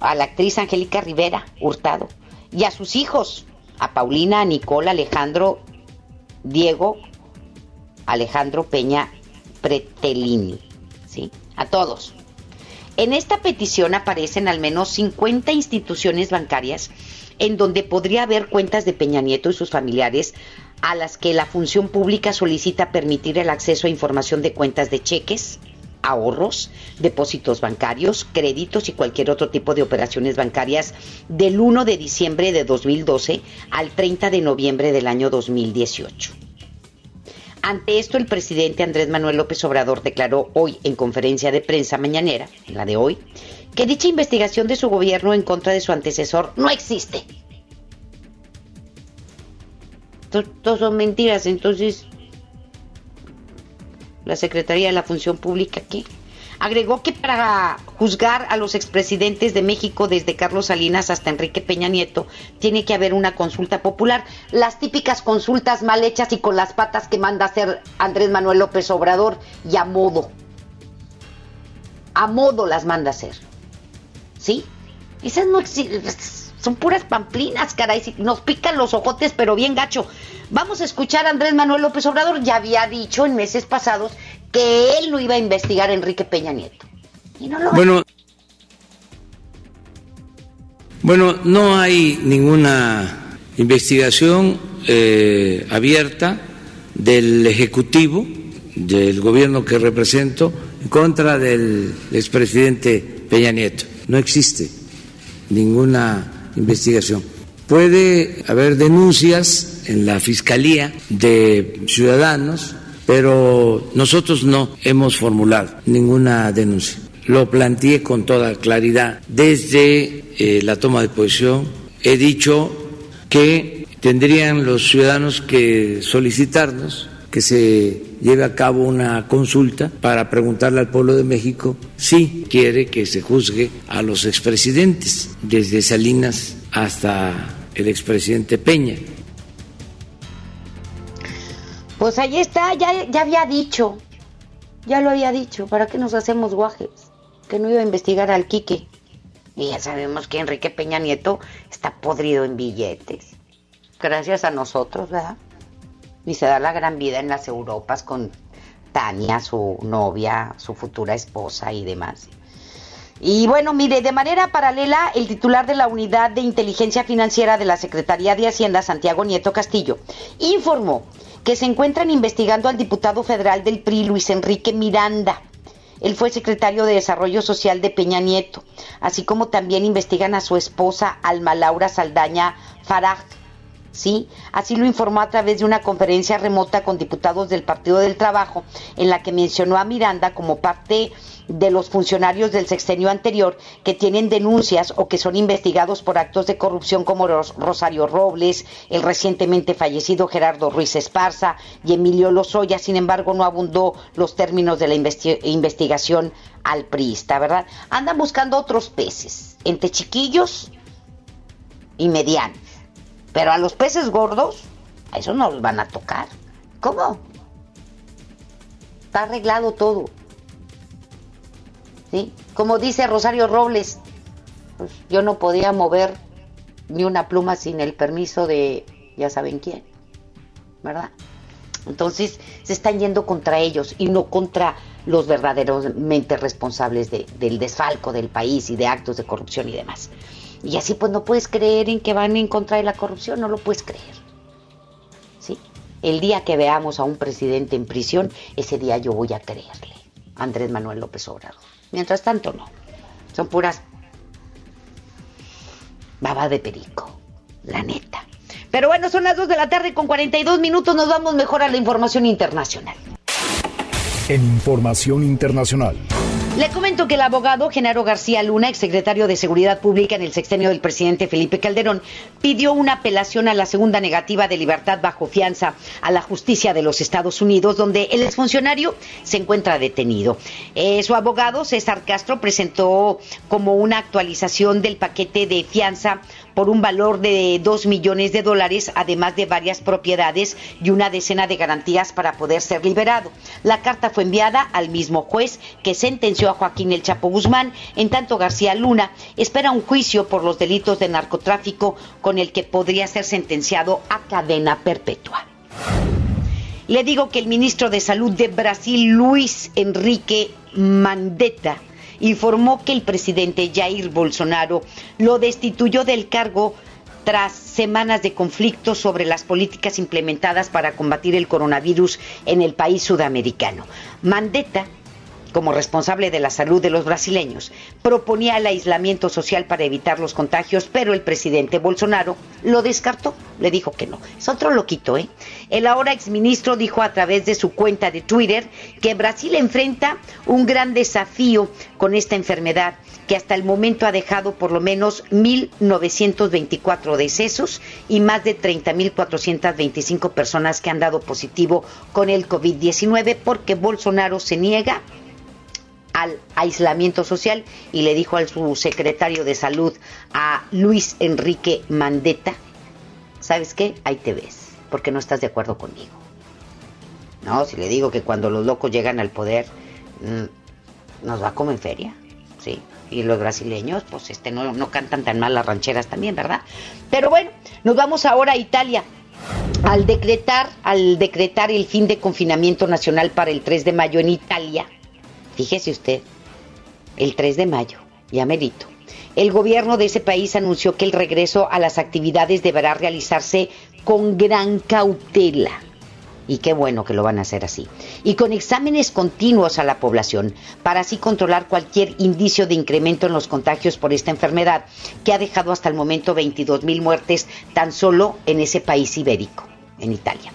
a la actriz Angélica Rivera Hurtado, y a sus hijos, a Paulina, a Nicole, Alejandro, Diego, Alejandro Peña Pretelini, ¿sí? A todos. En esta petición aparecen al menos 50 instituciones bancarias en donde podría haber cuentas de Peña Nieto y sus familiares a las que la función pública solicita permitir el acceso a información de cuentas de cheques, ahorros, depósitos bancarios, créditos y cualquier otro tipo de operaciones bancarias del 1 de diciembre de 2012 al 30 de noviembre del año 2018. Ante esto, el presidente Andrés Manuel López Obrador declaró hoy en conferencia de prensa mañanera, en la de hoy, que dicha investigación de su gobierno en contra de su antecesor no existe. Todos son mentiras, entonces la Secretaría de la Función Pública, ¿qué? Agregó que para juzgar a los expresidentes de México desde Carlos Salinas hasta Enrique Peña Nieto tiene que haber una consulta popular. Las típicas consultas mal hechas y con las patas que manda hacer Andrés Manuel López Obrador y a modo. A modo las manda hacer. ¿Sí? Esas no. Son puras pamplinas, caray. Nos pican los ojotes, pero bien gacho. Vamos a escuchar a Andrés Manuel López Obrador. Ya había dicho en meses pasados que él no iba a investigar Enrique Peña Nieto. Y no lo bueno, bueno, no hay ninguna investigación eh, abierta del Ejecutivo, del gobierno que represento, en contra del expresidente Peña Nieto. No existe ninguna investigación. Puede haber denuncias en la Fiscalía de ciudadanos pero nosotros no hemos formulado ninguna denuncia. Lo planteé con toda claridad desde eh, la toma de posición. He dicho que tendrían los ciudadanos que solicitarnos que se lleve a cabo una consulta para preguntarle al pueblo de México si quiere que se juzgue a los expresidentes, desde Salinas hasta el expresidente Peña. Pues ahí está, ya, ya había dicho, ya lo había dicho, ¿para qué nos hacemos guajes? Que no iba a investigar al Quique. Y ya sabemos que Enrique Peña Nieto está podrido en billetes. Gracias a nosotros, ¿verdad? Y se da la gran vida en las Europas con Tania, su novia, su futura esposa y demás. Y bueno, mire, de manera paralela, el titular de la Unidad de Inteligencia Financiera de la Secretaría de Hacienda, Santiago Nieto Castillo, informó que se encuentran investigando al diputado federal del PRI, Luis Enrique Miranda. Él fue secretario de Desarrollo Social de Peña Nieto, así como también investigan a su esposa Alma Laura Saldaña Faraj. ¿Sí? Así lo informó a través de una conferencia remota con diputados del Partido del Trabajo, en la que mencionó a Miranda como parte de los funcionarios del sexenio anterior que tienen denuncias o que son investigados por actos de corrupción como Rosario Robles, el recientemente fallecido Gerardo Ruiz Esparza y Emilio Lozoya. Sin embargo, no abundó los términos de la investigación al priista, ¿verdad? Andan buscando otros peces, entre chiquillos y medianos. Pero a los peces gordos, a esos no los van a tocar. ¿Cómo? Está arreglado todo. Como dice Rosario Robles, pues, yo no podía mover ni una pluma sin el permiso de ya saben quién. ¿verdad? Entonces se están yendo contra ellos y no contra los verdaderamente responsables del desfalco del país y de actos de corrupción y demás. Y así pues no puedes creer en que van en contra de la corrupción, no lo puedes creer. ¿Sí? El día que veamos a un presidente en prisión, ese día yo voy a creerle. Andrés Manuel López Obrador. Mientras tanto no. Son puras baba de perico, la neta. Pero bueno, son las 2 de la tarde con 42 minutos, nos vamos mejor a la información internacional. En información internacional. Le comento que el abogado Genaro García Luna, exsecretario de Seguridad Pública en el sexenio del presidente Felipe Calderón, pidió una apelación a la segunda negativa de libertad bajo fianza a la justicia de los Estados Unidos, donde el exfuncionario se encuentra detenido. Eh, su abogado, César Castro, presentó como una actualización del paquete de fianza por un valor de 2 millones de dólares, además de varias propiedades y una decena de garantías para poder ser liberado. La carta fue enviada al mismo juez que sentenció a Joaquín El Chapo Guzmán, en tanto García Luna espera un juicio por los delitos de narcotráfico con el que podría ser sentenciado a cadena perpetua. Le digo que el ministro de Salud de Brasil, Luis Enrique Mandetta, informó que el presidente Jair Bolsonaro lo destituyó del cargo tras semanas de conflicto sobre las políticas implementadas para combatir el coronavirus en el país sudamericano. Mandetta como responsable de la salud de los brasileños, proponía el aislamiento social para evitar los contagios, pero el presidente Bolsonaro lo descartó, le dijo que no. Es otro loquito, ¿eh? El ahora exministro dijo a través de su cuenta de Twitter que Brasil enfrenta un gran desafío con esta enfermedad que hasta el momento ha dejado por lo menos 1.924 decesos y más de 30.425 personas que han dado positivo con el COVID-19 porque Bolsonaro se niega al aislamiento social y le dijo al su secretario de salud, a Luis Enrique Mandetta, ¿sabes qué? Ahí te ves, porque no estás de acuerdo conmigo. No, si le digo que cuando los locos llegan al poder, mm, nos va como en feria, ¿sí? Y los brasileños, pues este, no, no cantan tan mal las rancheras también, ¿verdad? Pero bueno, nos vamos ahora a Italia. Al decretar, al decretar el fin de confinamiento nacional para el 3 de mayo en Italia, Fíjese usted, el 3 de mayo, ya merito. El gobierno de ese país anunció que el regreso a las actividades deberá realizarse con gran cautela. Y qué bueno que lo van a hacer así. Y con exámenes continuos a la población, para así controlar cualquier indicio de incremento en los contagios por esta enfermedad, que ha dejado hasta el momento 22 mil muertes tan solo en ese país ibérico, en Italia.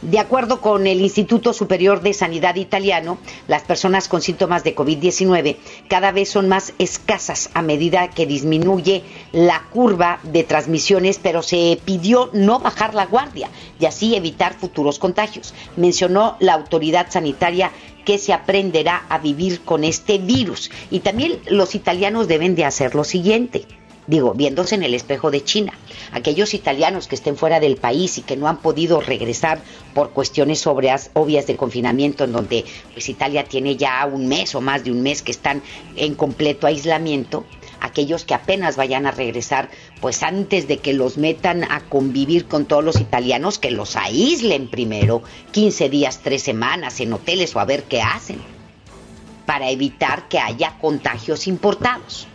De acuerdo con el Instituto Superior de Sanidad italiano, las personas con síntomas de COVID-19 cada vez son más escasas a medida que disminuye la curva de transmisiones, pero se pidió no bajar la guardia y así evitar futuros contagios. Mencionó la autoridad sanitaria que se aprenderá a vivir con este virus y también los italianos deben de hacer lo siguiente digo, viéndose en el espejo de China. Aquellos italianos que estén fuera del país y que no han podido regresar por cuestiones obvias de confinamiento, en donde pues Italia tiene ya un mes o más de un mes que están en completo aislamiento, aquellos que apenas vayan a regresar, pues antes de que los metan a convivir con todos los italianos, que los aíslen primero 15 días, 3 semanas en hoteles o a ver qué hacen, para evitar que haya contagios importados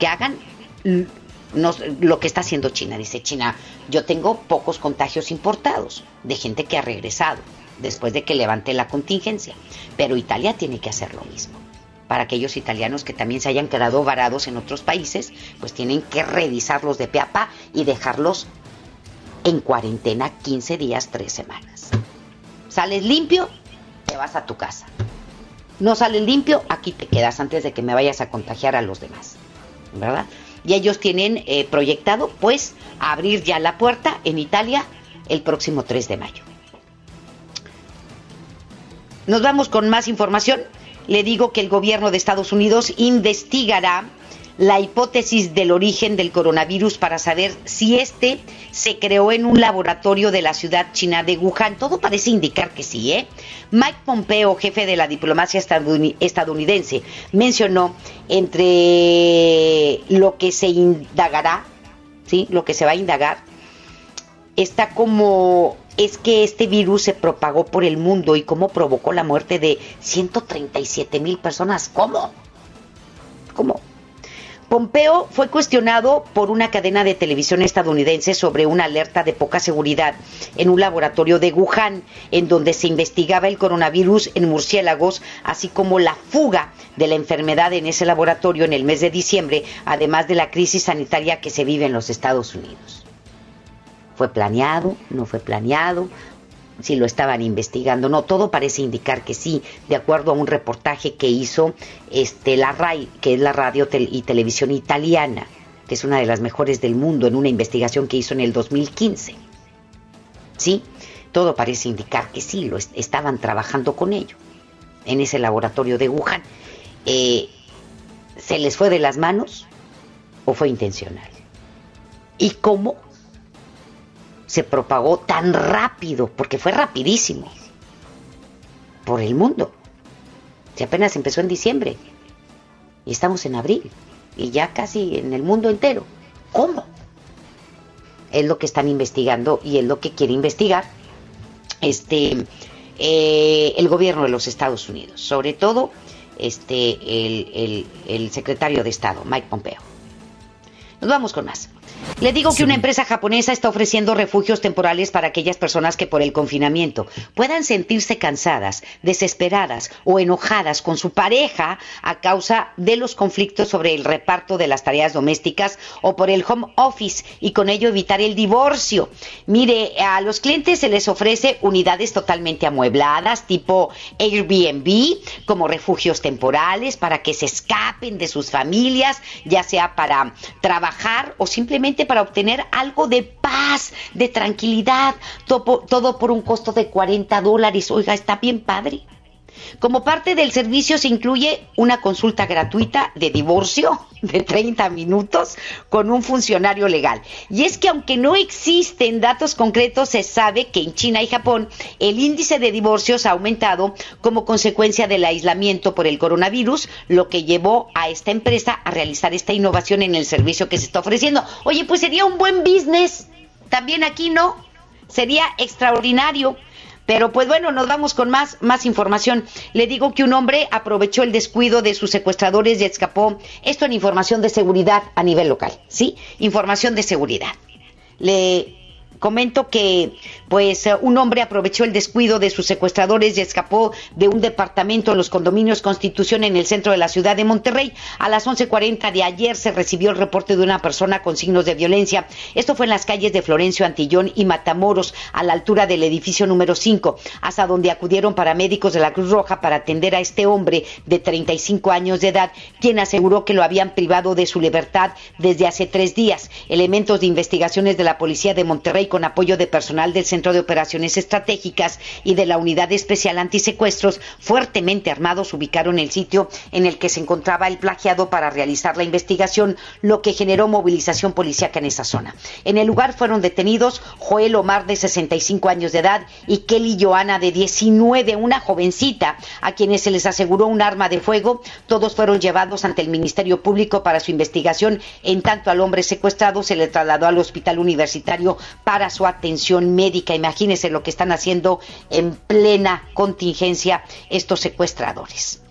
que hagan lo que está haciendo China. Dice China, yo tengo pocos contagios importados de gente que ha regresado después de que levante la contingencia, pero Italia tiene que hacer lo mismo. Para aquellos italianos que también se hayan quedado varados en otros países, pues tienen que revisarlos de pe a pa y dejarlos en cuarentena 15 días, 3 semanas. Sales limpio, te vas a tu casa. No sales limpio, aquí te quedas antes de que me vayas a contagiar a los demás. ¿Verdad? Y ellos tienen eh, proyectado, pues, abrir ya la puerta en Italia el próximo 3 de mayo. Nos vamos con más información. Le digo que el gobierno de Estados Unidos investigará la hipótesis del origen del coronavirus para saber si este se creó en un laboratorio de la ciudad china de Wuhan. Todo parece indicar que sí, ¿eh? Mike Pompeo, jefe de la diplomacia estadounidense, mencionó entre lo que se indagará, ¿sí? Lo que se va a indagar está como es que este virus se propagó por el mundo y cómo provocó la muerte de 137 mil personas. ¿Cómo? ¿Cómo? Pompeo fue cuestionado por una cadena de televisión estadounidense sobre una alerta de poca seguridad en un laboratorio de Wuhan, en donde se investigaba el coronavirus en murciélagos, así como la fuga de la enfermedad en ese laboratorio en el mes de diciembre, además de la crisis sanitaria que se vive en los Estados Unidos. ¿Fue planeado? ¿No fue planeado? Si lo estaban investigando. No, todo parece indicar que sí, de acuerdo a un reportaje que hizo este, la RAI, que es la radio y televisión italiana, que es una de las mejores del mundo, en una investigación que hizo en el 2015. ¿Sí? Todo parece indicar que sí, lo estaban trabajando con ello, en ese laboratorio de Wuhan. Eh, ¿Se les fue de las manos o fue intencional? ¿Y cómo? Se propagó tan rápido, porque fue rapidísimo, por el mundo. Si apenas empezó en diciembre y estamos en abril y ya casi en el mundo entero. ¿Cómo? Es lo que están investigando y es lo que quiere investigar este eh, el gobierno de los Estados Unidos, sobre todo este el, el secretario de Estado, Mike Pompeo. Nos vamos con más. Le digo que una empresa japonesa está ofreciendo refugios temporales para aquellas personas que por el confinamiento puedan sentirse cansadas, desesperadas o enojadas con su pareja a causa de los conflictos sobre el reparto de las tareas domésticas o por el home office y con ello evitar el divorcio. Mire, a los clientes se les ofrece unidades totalmente amuebladas tipo Airbnb como refugios temporales para que se escapen de sus familias, ya sea para trabajar o simplemente para obtener algo de paz, de tranquilidad, todo, todo por un costo de 40 dólares. Oiga, está bien padre. Como parte del servicio se incluye una consulta gratuita de divorcio de 30 minutos con un funcionario legal. Y es que aunque no existen datos concretos, se sabe que en China y Japón el índice de divorcios ha aumentado como consecuencia del aislamiento por el coronavirus, lo que llevó a esta empresa a realizar esta innovación en el servicio que se está ofreciendo. Oye, pues sería un buen business. También aquí no. Sería extraordinario. Pero pues bueno, nos vamos con más, más información. Le digo que un hombre aprovechó el descuido de sus secuestradores y escapó. Esto en información de seguridad a nivel local, ¿sí? Información de seguridad. Le comento que pues eh, un hombre aprovechó el descuido de sus secuestradores y escapó de un departamento en los condominios Constitución en el centro de la ciudad de Monterrey. A las 11:40 de ayer se recibió el reporte de una persona con signos de violencia. Esto fue en las calles de Florencio Antillón y Matamoros, a la altura del edificio número 5, hasta donde acudieron paramédicos de la Cruz Roja para atender a este hombre de 35 años de edad, quien aseguró que lo habían privado de su libertad desde hace tres días. Elementos de investigaciones de la policía de Monterrey con apoyo de personal del Centro de Operaciones Estratégicas y de la Unidad Especial Antisecuestros, fuertemente armados, ubicaron el sitio en el que se encontraba el plagiado para realizar la investigación, lo que generó movilización policíaca en esa zona. En el lugar fueron detenidos Joel Omar, de 65 años de edad, y Kelly Joana, de 19, una jovencita, a quienes se les aseguró un arma de fuego. Todos fueron llevados ante el Ministerio Público para su investigación, en tanto al hombre secuestrado se le trasladó al Hospital Universitario para su atención médica. Imagínense lo que están haciendo en plena contingencia estos secuestradores.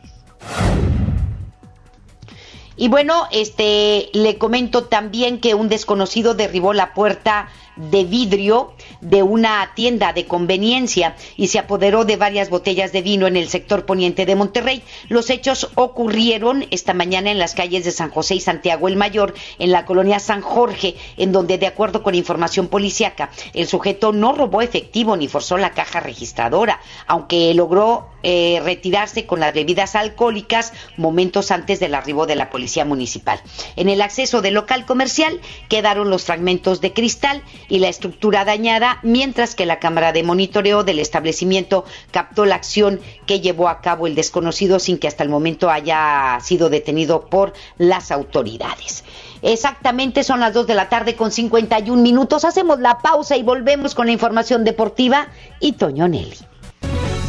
Y bueno, este le comento también que un desconocido derribó la puerta de vidrio de una tienda de conveniencia y se apoderó de varias botellas de vino en el sector poniente de Monterrey. Los hechos ocurrieron esta mañana en las calles de San José y Santiago el Mayor, en la colonia San Jorge, en donde, de acuerdo con información policíaca, el sujeto no robó efectivo ni forzó la caja registradora, aunque logró eh, retirarse con las bebidas alcohólicas momentos antes del arribo de la policía municipal. En el acceso del local comercial quedaron los fragmentos de cristal y la estructura dañada, mientras que la cámara de monitoreo del establecimiento captó la acción que llevó a cabo el desconocido sin que hasta el momento haya sido detenido por las autoridades. Exactamente son las 2 de la tarde con 51 minutos. Hacemos la pausa y volvemos con la información deportiva y Toño Nelly.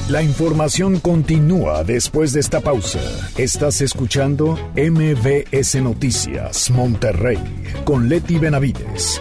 La información continúa después de esta pausa. Estás escuchando MBS Noticias Monterrey con Leti Benavides.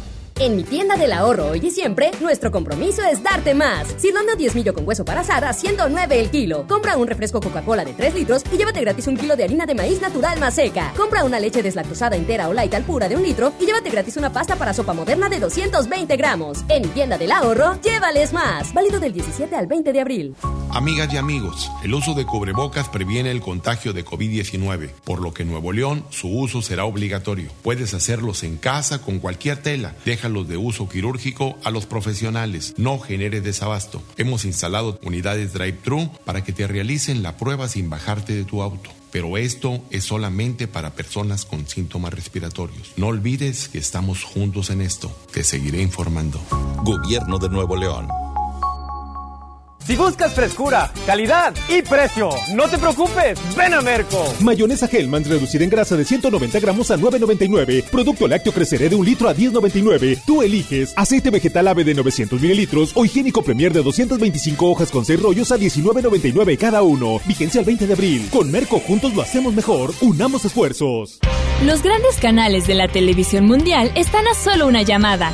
En mi tienda del ahorro hoy y siempre, nuestro compromiso es darte más. Cirlando 10 millo con hueso para asar a 109 el kilo. Compra un refresco Coca-Cola de 3 litros y llévate gratis un kilo de harina de maíz natural más seca. Compra una leche deslactosada entera o light al pura de un litro y llévate gratis una pasta para sopa moderna de 220 gramos. En mi tienda del ahorro, llévales más. Válido del 17 al 20 de abril. Amigas y amigos, el uso de cubrebocas previene el contagio de COVID-19, por lo que en Nuevo León su uso será obligatorio. Puedes hacerlos en casa con cualquier tela. Déjalos de uso quirúrgico a los profesionales. No genere desabasto. Hemos instalado unidades drive-thru para que te realicen la prueba sin bajarte de tu auto. Pero esto es solamente para personas con síntomas respiratorios. No olvides que estamos juntos en esto. Te seguiré informando. Gobierno de Nuevo León. Si buscas frescura, calidad y precio, no te preocupes, ven a Merco. Mayonesa Hellmann's reducida en grasa de 190 gramos a 9.99. Producto lácteo creceré de un litro a 10.99. Tú eliges aceite vegetal ave de 900 mililitros o higiénico Premier de 225 hojas con 6 rollos a 19.99 cada uno. Vigencia el 20 de abril. Con Merco juntos lo hacemos mejor. Unamos esfuerzos. Los grandes canales de la televisión mundial están a solo una llamada.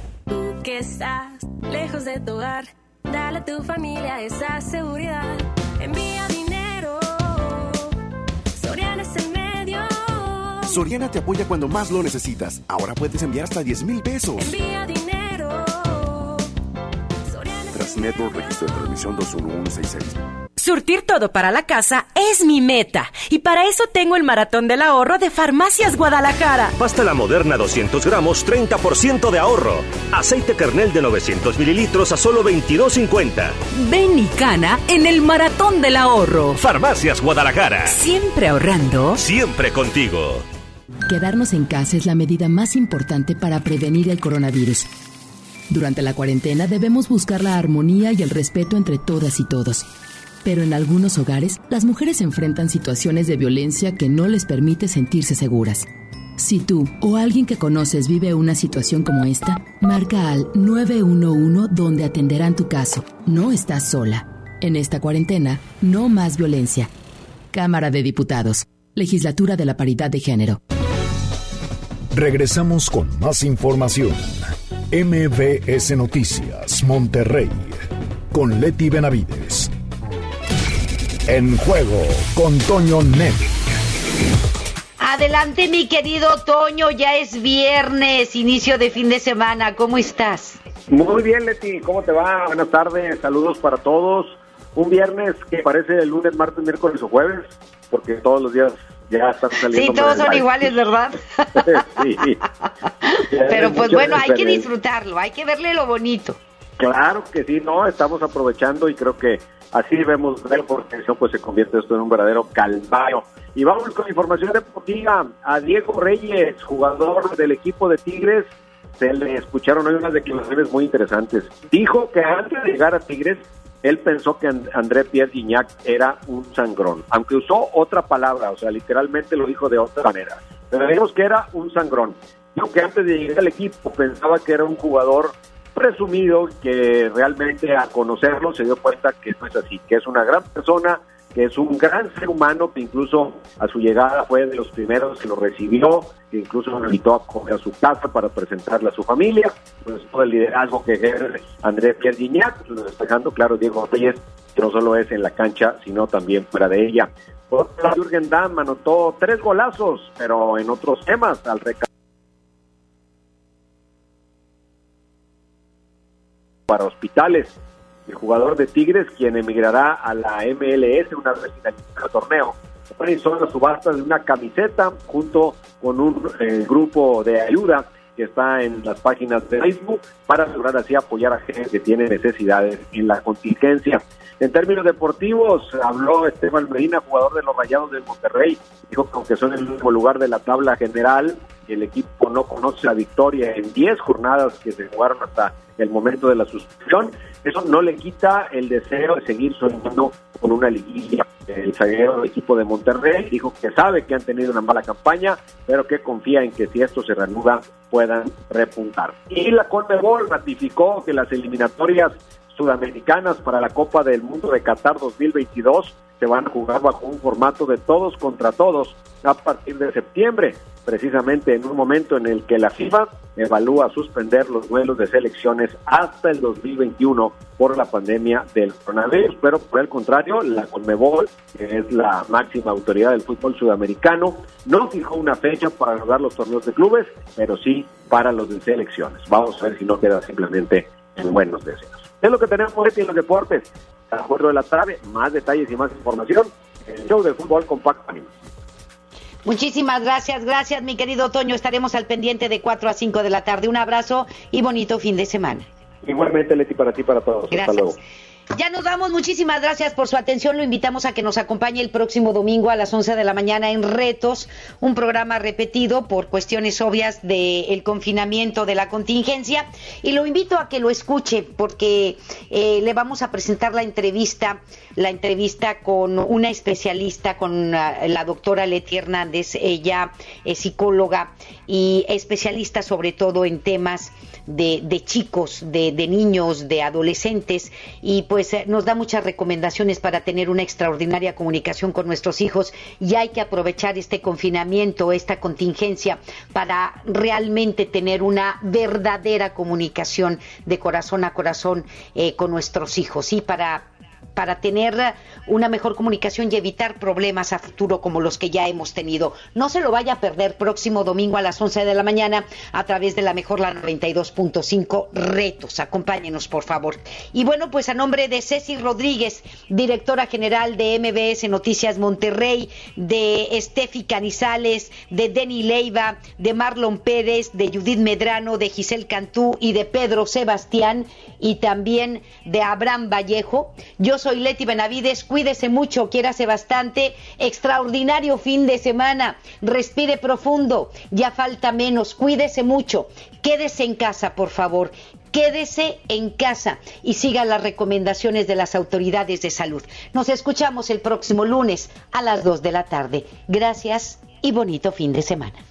Que estás lejos de tu hogar, dale a tu familia esa seguridad. Envía dinero, Soriana es el medio. Soriana te apoya cuando más lo necesitas. Ahora puedes enviar hasta 10 mil pesos. Envía dinero. Transnetwork Registro de Transmisión 21166. Surtir todo para la casa es mi meta. Y para eso tengo el maratón del ahorro de Farmacias Guadalajara. Pasta la moderna 200 gramos, 30% de ahorro. Aceite kernel de 900 mililitros a solo 22.50. Ven y cana en el maratón del ahorro. Farmacias Guadalajara. Siempre ahorrando. Siempre contigo. Quedarnos en casa es la medida más importante para prevenir el coronavirus. Durante la cuarentena debemos buscar la armonía y el respeto entre todas y todos. Pero en algunos hogares, las mujeres enfrentan situaciones de violencia que no les permite sentirse seguras. Si tú o alguien que conoces vive una situación como esta, marca al 911 donde atenderán tu caso. No estás sola. En esta cuarentena, no más violencia. Cámara de Diputados. Legislatura de la Paridad de Género. Regresamos con más información. MBS Noticias, Monterrey. Con Leti Benavides. En juego con Toño Net. Adelante, mi querido Toño, ya es viernes, inicio de fin de semana. ¿Cómo estás? Muy bien, Leti, ¿cómo te va? Buenas tardes, saludos para todos. Un viernes que parece el lunes, martes, miércoles o jueves, porque todos los días ya están saliendo. Sí, todos son iguales, ¿verdad? sí. Pero pues bueno, hay que disfrutarlo, hay que verle lo bonito. Claro que sí, no, estamos aprovechando y creo que así debemos ver porque eso pues se convierte esto en un verdadero calvario. Y vamos con información deportiva. A Diego Reyes, jugador del equipo de Tigres, se le escucharon hoy unas declaraciones muy interesantes. Dijo que antes de llegar a Tigres, él pensó que André Pierre Guignac era un sangrón, aunque usó otra palabra, o sea, literalmente lo dijo de otra manera. Pero dijimos que era un sangrón. Dijo que antes de llegar al equipo pensaba que era un jugador presumido que realmente al conocerlo se dio cuenta que no es así, que es una gran persona, que es un gran ser humano, que incluso a su llegada fue de los primeros que lo recibió, que incluso lo invitó a comer a su casa para presentarle a su familia, pues todo el liderazgo que ejerce Andrés Pierre Guignac, pues, despejando, claro, Diego Reyes, que no solo es en la cancha, sino también fuera de ella. Jürgen Damm anotó tres golazos, pero en otros temas, al recabar para hospitales. El jugador de Tigres, quien emigrará a la MLS una vez finalizado el torneo, hizo la subasta de una camiseta junto con un eh, grupo de ayuda que está en las páginas de Facebook para lograr así apoyar a gente que tiene necesidades en la contingencia. En términos deportivos, habló Esteban Medina, jugador de los Rayados de Monterrey, dijo que aunque son el último lugar de la tabla general, el equipo no conoce la victoria en 10 jornadas que se jugaron hasta el momento de la suspensión. Eso no le quita el deseo de seguir soñando con una liguilla. El zaguero equipo de Monterrey dijo que sabe que han tenido una mala campaña, pero que confía en que si esto se reanuda puedan repuntar. Y la Conmebol ratificó que las eliminatorias sudamericanas para la Copa del Mundo de Qatar 2022 se van a jugar bajo un formato de todos contra todos a partir de septiembre, precisamente en un momento en el que la FIFA evalúa suspender los vuelos de selecciones hasta el 2021 por la pandemia del coronavirus, pero por el contrario, la CONMEBOL, que es la máxima autoridad del fútbol sudamericano, no fijó una fecha para jugar los torneos de clubes, pero sí para los de selecciones. Vamos a ver si no queda simplemente en buenos deseos. Es lo que tenemos en los deportes. De acuerdo de la tarde, más detalles y más información el show de fútbol compacto Muchísimas gracias, gracias mi querido Toño. Estaremos al pendiente de 4 a 5 de la tarde. Un abrazo y bonito fin de semana. Igualmente, Leti, para ti, para todos. Gracias. Hasta luego. Ya nos vamos, muchísimas gracias por su atención. Lo invitamos a que nos acompañe el próximo domingo a las 11 de la mañana en Retos, un programa repetido por cuestiones obvias del confinamiento de la contingencia. Y lo invito a que lo escuche porque eh, le vamos a presentar la entrevista, la entrevista con una especialista, con la, la doctora Leti Hernández. Ella es psicóloga y especialista sobre todo en temas de, de chicos, de, de niños, de adolescentes. Y pues pues, eh, nos da muchas recomendaciones para tener una extraordinaria comunicación con nuestros hijos y hay que aprovechar este confinamiento, esta contingencia para realmente tener una verdadera comunicación de corazón a corazón eh, con nuestros hijos y para para tener una mejor comunicación y evitar problemas a futuro como los que ya hemos tenido. No se lo vaya a perder próximo domingo a las 11 de la mañana a través de la mejor la 92.5 Retos. Acompáñenos, por favor. Y bueno, pues a nombre de Ceci Rodríguez, directora general de MBS Noticias Monterrey, de Estefi Canizales, de Denny Leiva, de Marlon Pérez, de Judith Medrano, de Giselle Cantú y de Pedro Sebastián y también de Abraham Vallejo. Yo soy Leti Benavides, cuídese mucho, quiérase bastante, extraordinario fin de semana, respire profundo, ya falta menos, cuídese mucho, quédese en casa, por favor. Quédese en casa y siga las recomendaciones de las autoridades de salud. Nos escuchamos el próximo lunes a las 2 de la tarde. Gracias y bonito fin de semana.